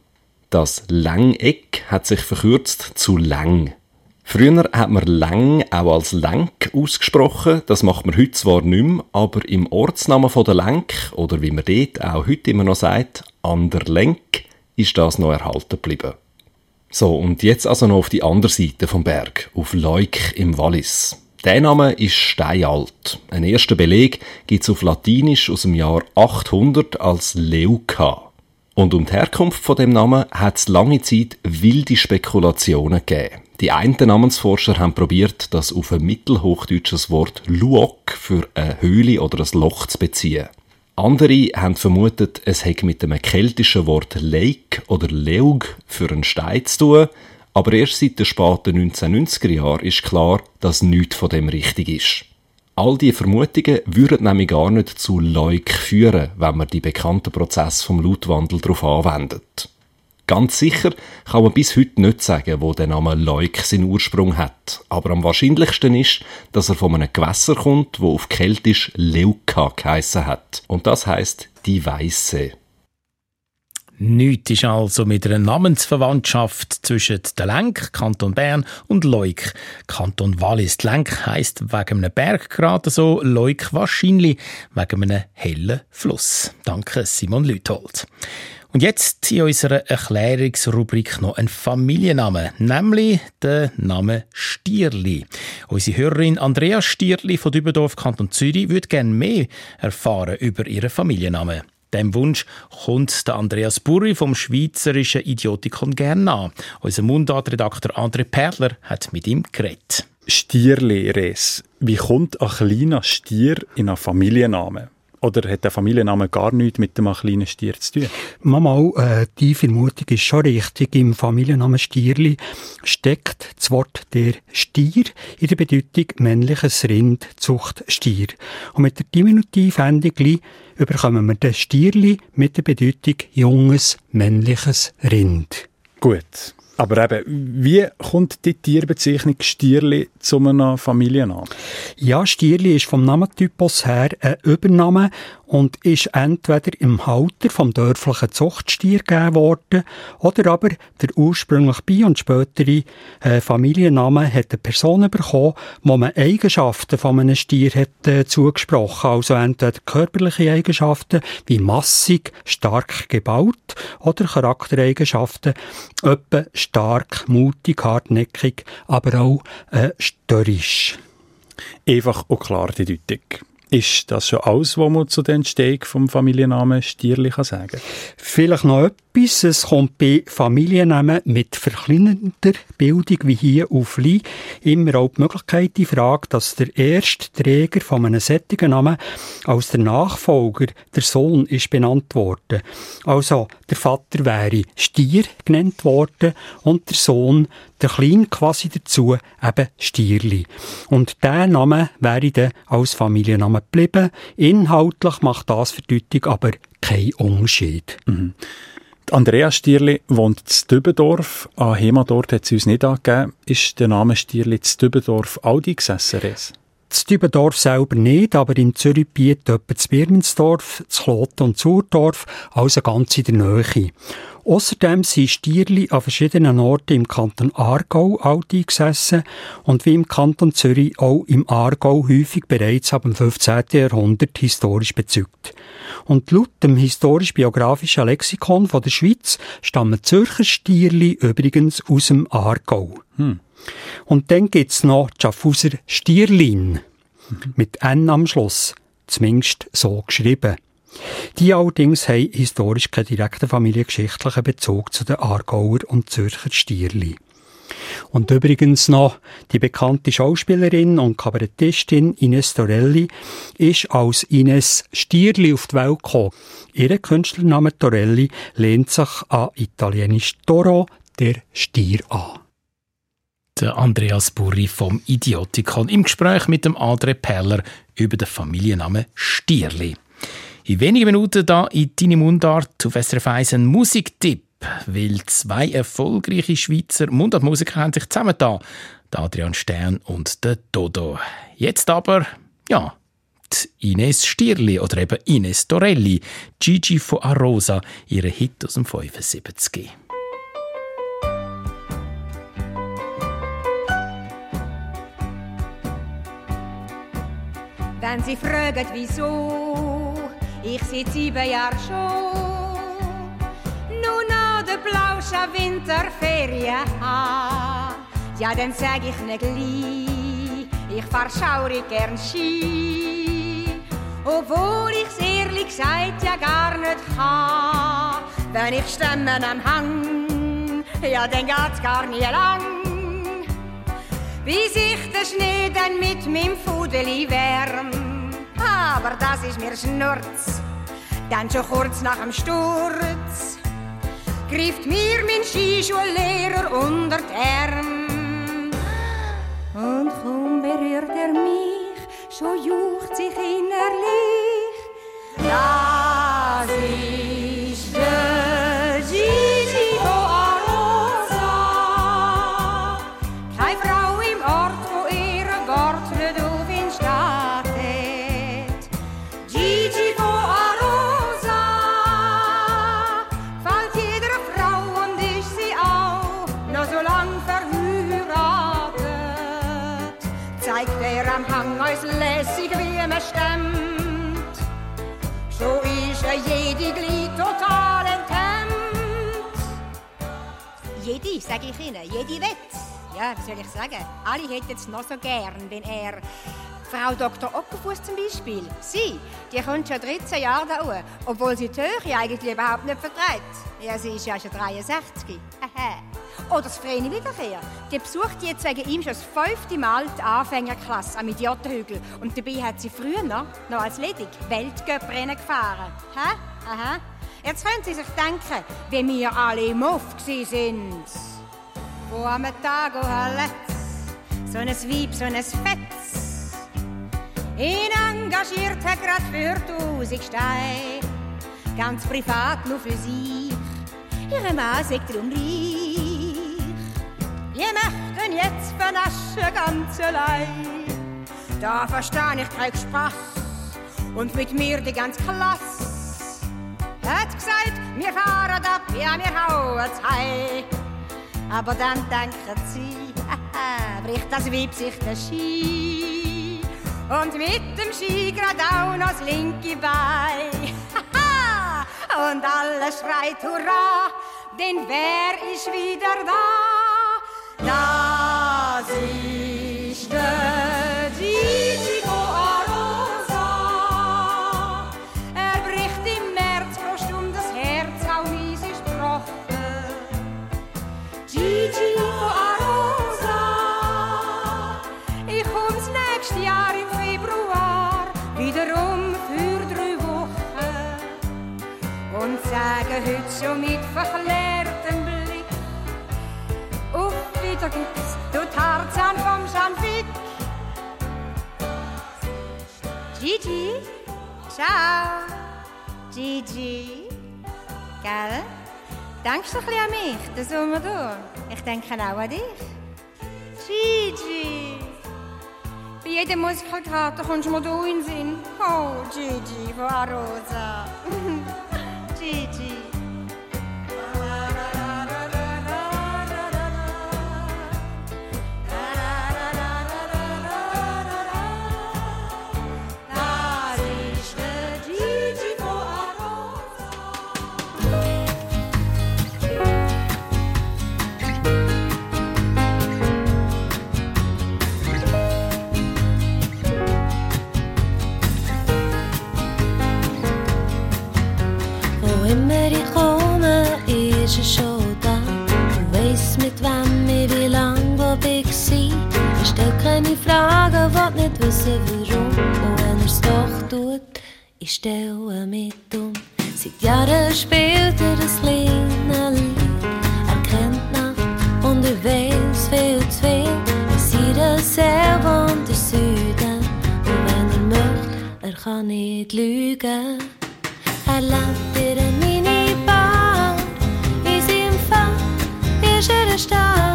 Das Längeck hat sich verkürzt zu Läng. Früher hat man Läng auch als Lenk ausgesprochen. Das macht man heute zwar nicht mehr, aber im Ortsnamen von der Lenk, oder wie man dort auch heute immer noch sagt, an der Lenk, ist das noch erhalten geblieben. So, und jetzt also noch auf die andere Seite vom Berg, auf Leuk im Wallis. Der Name ist steinalt. Ein erster Beleg gibt es auf Latinisch aus dem Jahr 800 als Leuca. Und um die Herkunft von dem Namen hat es lange Zeit wilde Spekulationen gegeben. Die einen Namensforscher haben probiert, das auf ein mittelhochdeutsches Wort Luok für eine Höhle oder ein Loch zu beziehen. Andere haben vermutet, es hätte mit dem keltischen Wort Lake oder Leug für einen Stein zu tun, aber erst seit den späten 1990er Jahren ist klar, dass nichts von dem richtig ist. All diese Vermutungen würden nämlich gar nicht zu Leuk führen, wenn man die bekannten Prozesse vom Lautwandel darauf anwendet. Ganz sicher kann man bis heute nicht sagen, wo der Name Leuk seinen Ursprung hat. Aber am wahrscheinlichsten ist, dass er von einem Gewässer kommt, wo auf Keltisch Leuka geheissen hat. Und das heißt die Weiße. Nichts ist also mit einer Namensverwandtschaft zwischen der Lenk, Kanton Bern, und Leuk, Kanton Wallis. Die Lenk heisst wegen einem Berg gerade so, Leuk wahrscheinlich wegen einem hellen Fluss. Danke, Simon Lüthold. Und jetzt in unserer Erklärungsrubrik noch ein Familienname, nämlich der Name Stierli. Unsere Hörerin Andrea Stierli von Dübendorf, Kanton Zürich, würde gerne mehr erfahren über ihren Familiennamen. Dem Wunsch kommt der Andreas Burri vom Schweizerischen Idiotikon gern an. Unser Mundartredakteur André Perler hat mit ihm geredet. Stierli, Res. Wie kommt ein kleiner Stier in einen Familiennamen? Oder hat der Familienname gar nichts mit dem kleinen Stier zu tun? Mama, äh, die Vermutung ist schon richtig. Im Familiennamen Stierli steckt das Wort der Stier in der Bedeutung männliches Rind, Zucht Stier. Und mit der Diminutivendung überkommen wir den Stierli mit der Bedeutung junges männliches Rind. Gut. Aber eben, wie kommt die Tierbezeichnung Stierli zu einem Familiennamen? Ja, Stierli ist vom Namentypus her ein Übername und ist entweder im Halter vom dörflichen Zuchtstier gegeben worden oder aber der ursprünglich Bi- und spätere äh, Familienname hat eine Person bekommen, wo man Eigenschaften von einem Stier hat äh, zugesprochen, also entweder körperliche Eigenschaften wie massig, stark gebaut oder Charaktereigenschaften, etwa stark, mutig, hartnäckig, aber auch äh, störrisch. Einfach und klar die Deutung. Ist das schon alles, was man zu der Entstehung vom Familiennamen Stierli kann sagen? Vielleicht noch etwas. Es kommt bei Familiennamen mit verkleinernder Bildung wie hier auf Li immer auch die Möglichkeit die Frage, dass der erste Träger von einem sättigen Namen als der Nachfolger, der Sohn, ist benannt worden. Also der Vater wäre Stier genannt worden und der Sohn der Klein quasi dazu eben Stierli. Und der Name wäre dann als Familienname geblieben. Inhaltlich macht das für Deutung aber keinen Unterschied. Mhm. Andrea Stierli wohnt in Dübendorf. An Hema dort hat sie uns nicht angegeben. Ist der Name Stierli in Dübendorf auch die gesessen? Das Dübendorf selber nicht, aber in Zürich bietet etwa das Birmensdorf, das Kloten und Zurdorf, also ganz in der Nähe. Außerdem sind Stierli an verschiedenen Orten im Kanton Aargau alt eingesessen und wie im Kanton Zürich auch im Aargau häufig bereits ab dem 15. Jahrhundert historisch bezügt. Und laut dem historisch-biografischen Lexikon von der Schweiz stammen Zürcher Stierli übrigens aus dem Aargau. Hm. Und dann gibt's noch Schaffhauser Stierlin mit N am Schluss, zumindest so geschrieben. Die allerdings haben historisch keinen direkten familiengeschichtlichen Bezug zu den Aargauer und Zürcher Stierli. Und übrigens noch, die bekannte Schauspielerin und Kabarettistin Ines Torelli ist als Ines Stierli auf die Welt gekommen. Ihr Künstlername Torelli lehnt sich an italienisch Toro, der Stier, an. Der Andreas Burri vom Idiotikon im Gespräch mit dem André Perler über den Familiennamen Stierli. In wenigen Minuten da in deine Mundart auf SRF 1 ein Musiktipp. weil zwei erfolgreiche Schweizer Mundartmusiker haben sich zusammengetan. Adrian Stern und der Dodo. Jetzt aber, ja, Ines Stierli oder eben Ines Torelli, Gigi von Arosa, ihre Hit aus dem 75. Wenn Sie fragen, wieso, ich seit sieben Jahren schon nur noch der Blausche Winterferien habe, ja, dann sag ich ne gleich, ich fahr schaurig gern Ski. Obwohl ich's ehrlich gesagt ja gar nicht kann. Wenn ich Stemmen am Hang, ja, dann geht's gar nie lang. Bis ich den Schnee dann mit meinem Fudeli wärm. Aber das ist mir Schnurz, dann schon kurz nach dem Sturz greift mir mein Skischullehrer unter die Arm. Und kaum berührt er mich, schon jucht sich innerlich. Das ist Jede, sag ich Ihnen, jede wett. Ja, was soll ich sagen? Alle hätten es noch so gern, wenn er Frau Dr. Ockerfuss zum Beispiel. Sie, die kommt schon 13 Jahre da oben, obwohl sie die Höhe eigentlich überhaupt nicht vertreibt. Ja, sie ist ja schon 63. Oder das Vreni wiederkehr. Die besucht jetzt wegen ihm schon das fünfte Mal die Anfängerklasse am Idiotenhügel. Und dabei hat sie früher noch, noch als ledig Weltcuprennen gefahren. Hä? Aha. Jetzt können Sie sich denken, wie wir alle im Off sind. Wo am Tag letzt so ein Weib, so ein Fetz ihn engagiert hat grad für tausend Steine, ganz privat nur für sich. Ihre Mann drum reich. Wir möchten jetzt vernaschen ganz allein. Da verstehe ich keinen Spaß und mit mir die ganze Klasse. Hat gesagt, wir fahren ab, ja, wir hauen heim. Aber dann denken sie, [laughs] bricht das Weib sich der Ski. Und mit dem Ski grad auch noch das linke Bein. [laughs] Und alle schreit Hurra, denn wer ist wieder da? Das ist sage heute schon mit verklärtem Blick auf wieder gibt's du Tarzan vom Schanfick. Gigi, ciao, Gigi, gell? Denkst du ein bisschen an mich, den Sommer durch? Ich denke auch an dich. Gigi. Bei jedem Muskelkater kommst du mir du in den Sinn. Oh, Gigi von Arosa. [laughs] keine Fragen, will nicht wissen, warum. Und wenn er's doch tut, ich stelle mit um. Seit Jahren spielt er das kleine Lied. Er kennt Nacht und er weiß viel zu viel. In seiner Seele wohnt der Süden. Und wenn er möchte, er kann nicht lügen. Er lebt in einer Minibar, wie sie jeder Stadt. Er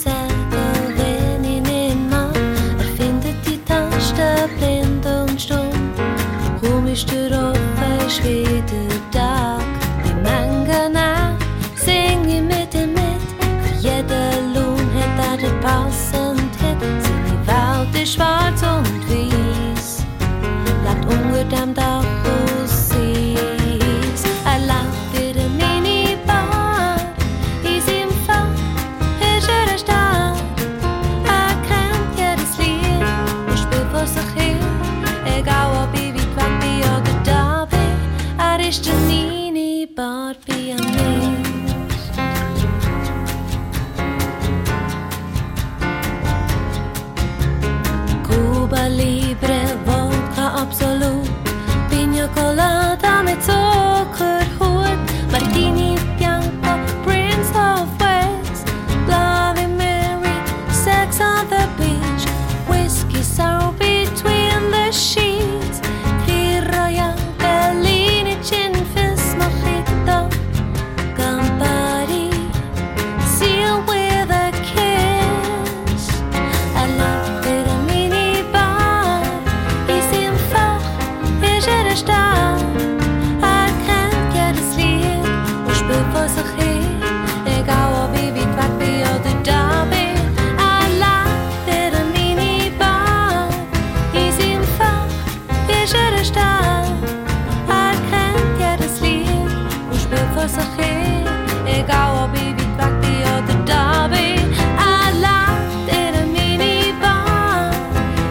hin. Egal ob ich weg bin oder da bin. I love it a minibar.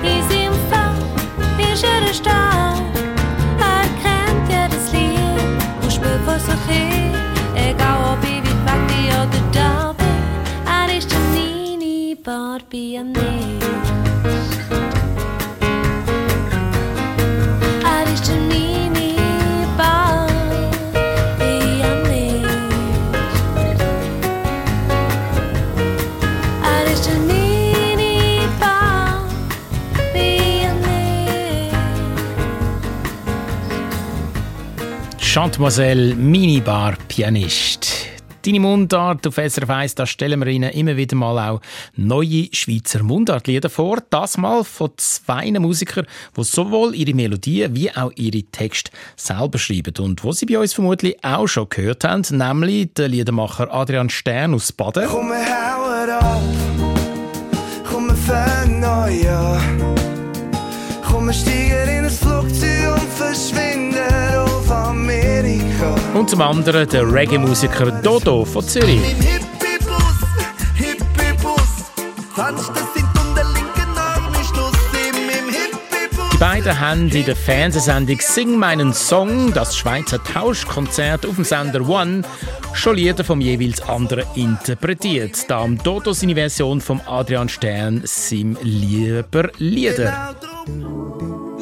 In seinem Fach ist er ein Star. Er kennt jedes Lied und vor sich hin. Egal ob ich weg bin oder da bin. Er ist der Mini-Bar-Pianist. Er Die Chantemoiselle Minibar Pianist. Deine Mundart auf SRF 1, da stellen wir Ihnen immer wieder mal auch neue Schweizer Mundartlieder vor. Das mal von zwei Musikern, die sowohl ihre Melodien wie auch ihre Texte selber schreiben. Und wo Sie bei uns vermutlich auch schon gehört haben, nämlich der Liedermacher Adrian Stern aus Baden. Komm, wir hauen ab. Komm, wir fangen neu an. Komm, wir steigen in ein Flugzeug und verschwinden. Und zum anderen der Reggae-Musiker Dodo von Zürich. Die beiden haben in der Fernsehsendung Sing meinen Song, das Schweizer Tauschkonzert auf dem Sender One, schon Lieder vom jeweils anderen interpretiert. Da am Dodo seine Version vom Adrian Stern sim lieber Lieder.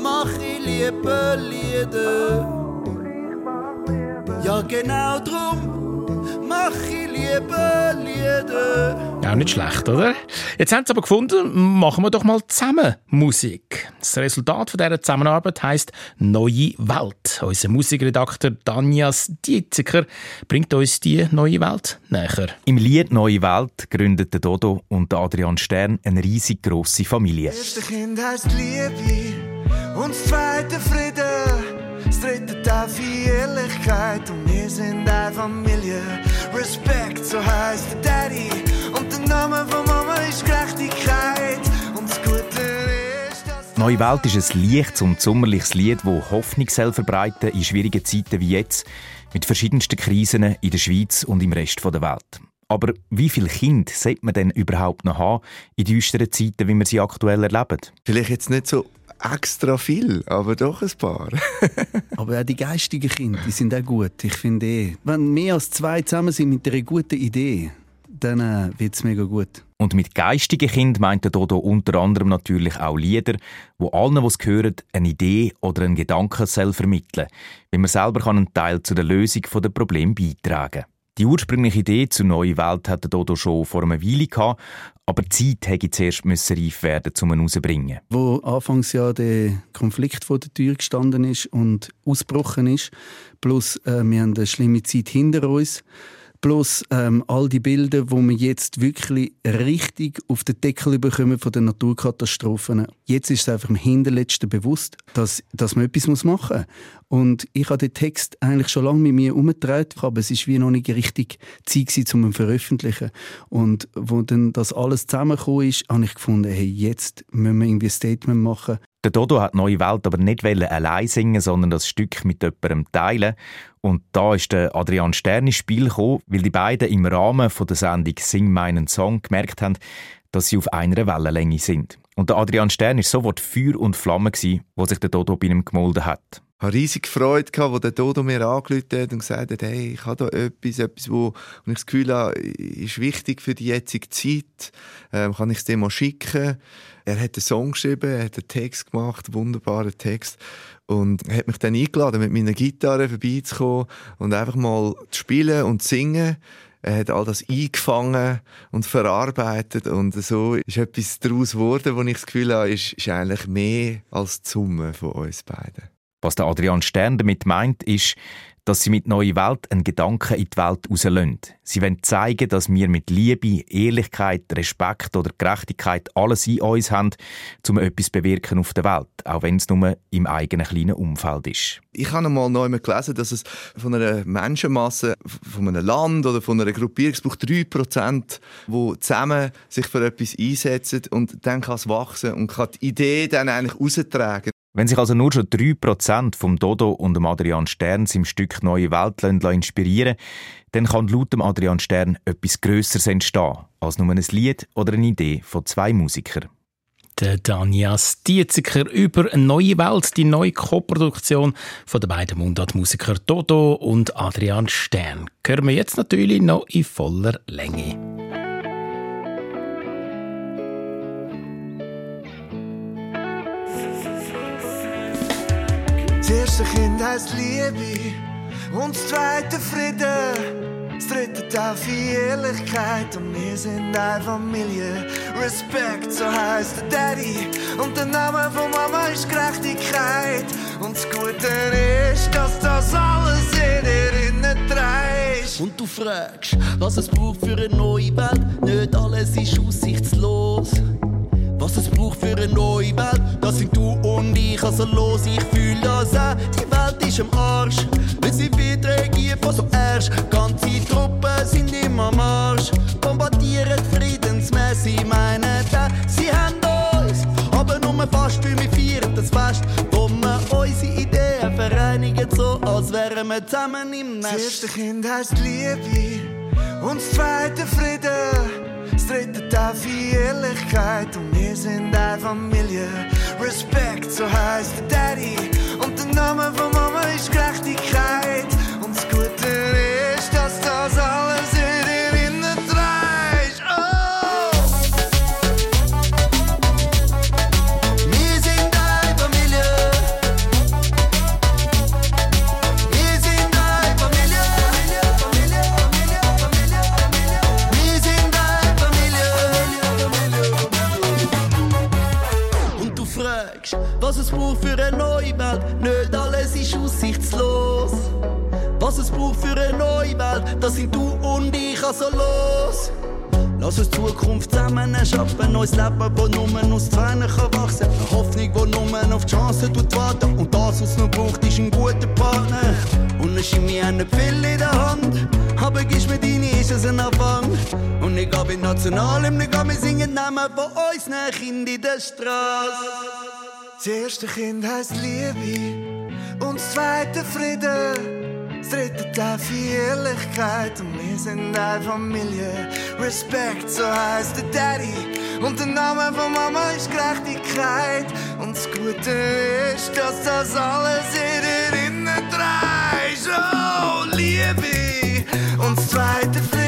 Mach ich liebe Lieder. Ja, genau drum mach ich liebe Lieder. Auch nicht schlecht, oder? Jetzt haben sie aber gefunden, machen wir doch mal zusammen Musik. Das Resultat von dieser Zusammenarbeit heißt Neue Welt. Unser Musikredakteur Danjas Dietziker bringt uns die neue Welt näher. Im Lied Neue Welt gründet der Dodo und Adrian Stern eine riesig grosse Familie. Das erste Kind heisst Liebe und das zweite Frieden. Darf ich Ehrlichkeit und wir sind eine Familie. Respekt, so heisst der Daddy und der Name von Mama ist Gerechtigkeit. Und das Gute ist, dass Neue Welt ist ein leichtes und sommerliches Lied, das Hoffnung soll verbreiten in schwierigen Zeiten wie jetzt, mit verschiedensten Krisen in der Schweiz und im Rest der Welt. Aber wie viele Kinder sollte man denn überhaupt noch haben in düsteren Zeiten, wie wir sie aktuell erleben? Vielleicht jetzt nicht so extra viel, aber doch ein paar. [laughs] Aber auch die geistigen Kinder, die sind auch gut. Ich finde eh, wenn mehr als zwei zusammen sind mit einer guten Idee, dann äh, wird es mega gut. Und mit geistigen Kind meint der Dodo unter anderem natürlich auch Lieder, wo allen, die es hören, eine Idee oder einen Gedanken vermitteln wie man selber kann einen Teil zu der Lösung der Probleme beitragen Die ursprüngliche Idee zur neuen Welt hatte Dodo schon vor einer Weile gehabt, aber die Zeit hätte zuerst müssen reif werden, um ihn herauszubringen. Wo anfangs ja der Konflikt vor der Tür gestanden ist und ausgebrochen ist, plus äh, wir haben eine schlimme Zeit hinter uns, Plus ähm, all die Bilder, wo wir jetzt wirklich richtig auf den Deckel bekommen von den Naturkatastrophen. Jetzt ist es einfach im Hinterletzten bewusst, dass, dass man etwas machen muss. Und ich habe den Text eigentlich schon lange mit mir umgedreht, aber es ist wie noch nicht richtig Zeit um ihn zu veröffentlichen. Und wo dann das alles zusammengekommen ist, habe ich gefunden, hey, jetzt müssen wir irgendwie ein Statement machen. Der Dodo hat Neue Welt aber nicht allein singen, sondern das Stück mit jemandem teilen. Und da ist der Adrian Stern ins Spiel gekommen, weil die beiden im Rahmen der Sendung Sing meinen Song gemerkt haben, dass sie auf einer Wellenlänge sind. Und der Adrian Stern ist sofort Feuer und Flamme gewesen, wo sich der Dodo bei ihm gemolden hat. Ich hatte riesig Freude, wo der Dodo mir angerufen hat und gesagt hat, hey, ich habe da etwas, etwas, wo, und ich das Gefühl habe, ist wichtig für die jetzige Zeit, ähm, kann ich es dir mal schicken? Er hat einen Song geschrieben, er hat einen Text gemacht, wunderbaren Text. Und er hat mich dann eingeladen, mit meiner Gitarre vorbeizukommen und einfach mal zu spielen und zu singen. Er hat all das eingefangen und verarbeitet und so ist etwas daraus geworden, wo ich das Gefühl habe, ist, ist eigentlich mehr als die Summe von uns beiden. Was der Adrian Stern damit meint, ist, dass sie mit Neue Welt einen Gedanken in die Welt rauslösen. Sie wollen zeigen, dass wir mit Liebe, Ehrlichkeit, Respekt oder Gerechtigkeit alles in uns haben, um etwas bewirken auf der Welt, auch wenn es nur im eigenen kleinen Umfeld ist. Ich habe einmal neu gelesen, dass es von einer Menschenmasse, von einem Land oder von einer Gruppierung, es braucht 3%, die zusammen sich für etwas einsetzen und dann kann es wachsen und kann die Idee dann eigentlich raustragen. Wenn sich also nur schon 3% vom Dodo und dem Adrian Stern im Stück Neue Welt inspirieren dann kann laut dem Adrian Stern etwas Grösseres entstehen, als nur ein Lied oder eine Idee von zwei Musikern. Der Danja Stieziker über neue Welt, die neue Co-Produktion von den beiden Mundartmusiker Dodo und Adrian Stern. Hören wir jetzt natürlich noch in voller Länge. Erste Kind heisst Liebe und das zweite Frieden. Das dritte Taufe Ehrlichkeit und wir sind eine Familie. Respekt, so heisst der Daddy. Und der Name von Mama ist Gerechtigkeit. Und das Gute ist, dass das alles in dir innen trägt. Und du fragst, was es braucht für eine neue Welt. Nicht alles ist aussichtslos. Es braucht für eine neue Welt, das sind du und ich. Also los, ich fühl das auch. Die Welt ist am Arsch, wenn sie wird regiert von so Ersch. Ganze Truppen sind immer am Marsch, bombardieren friedensmäßig meine da. Sie haben uns, aber nur fast, wie wir feiern das Fest, wo wir unsere Ideen vereinigen, so als wären wir zusammen im Nest. Das erste Kind heisst Liebe und das zweite Frieden. Dritte Taufe Ehrlichkeit und wir sind eine Familie. Respekt, so heißt der Daddy. Und der Name von Mama ist Gerechtigkeit. Und das Gute ist, dass das alles Was es braucht für eine neue Welt, das sind du und ich, also los. Lass uns Zukunft zusammen erschaffen, neues Leben, das nur aus Tränen kann. Eine Hoffnung, die nur auf die Chance tut warten. Und das, was noch braucht, ist ein guter Partner. Und eine Chemie nicht viel in der Hand. Aber gibst mir deine, ist es ein Anfang. Und ich gehe in Nationalem, ich wir singen Namen von uns, Kind in der Straße. Das erste Kind heisst Liebe und das zweite Frieden. Dritte Taufe Ehrlichkeit und wir sind eine Familie. Respekt, so heißt der Daddy. Und der Name von Mama ist Gerechtigkeit. Und das Gute ist, dass das alles in dir innen trägt. Oh, Liebe und das zweite Frieden.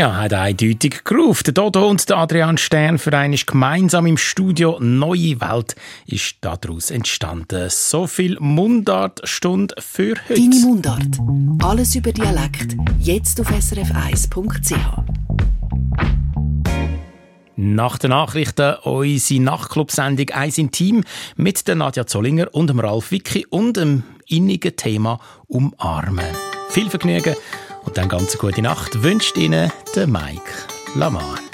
Ja, hat eindeutig gerufen. Der Dodo und der Adrian Stern für einen gemeinsam im Studio Neue Welt ist daraus entstanden. So viel Mundartstunde für heute. Deine Mundart. Alles über Dialekt. Jetzt auf srf1.ch. Nach den Nachrichten unsere Nachtclub-Sendung «Eins im Team» mit der Nadja Zollinger und dem Ralf Wicki und dem innigen Thema «Umarmen». Viel Vergnügen und dann ganz gute Nacht wünscht Ihnen der Mike Lamar.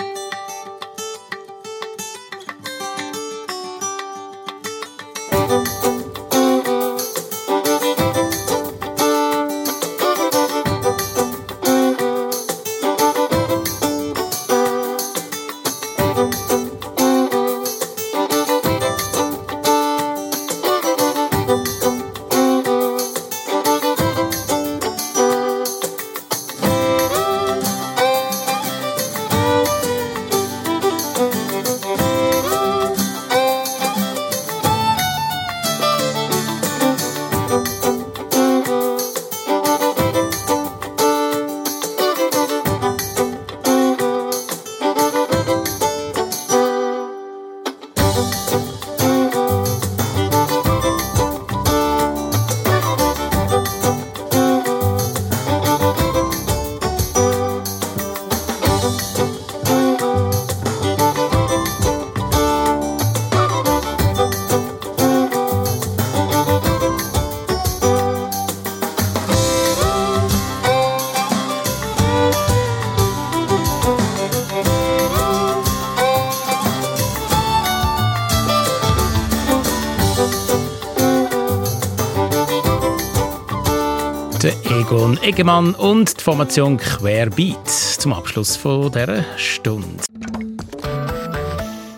Egon Eggemann und die Formation Querbeat zum Abschluss von dieser Stunde.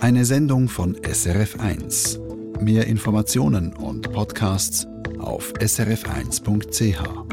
Eine Sendung von SRF1. Mehr Informationen und Podcasts auf srf1.ch.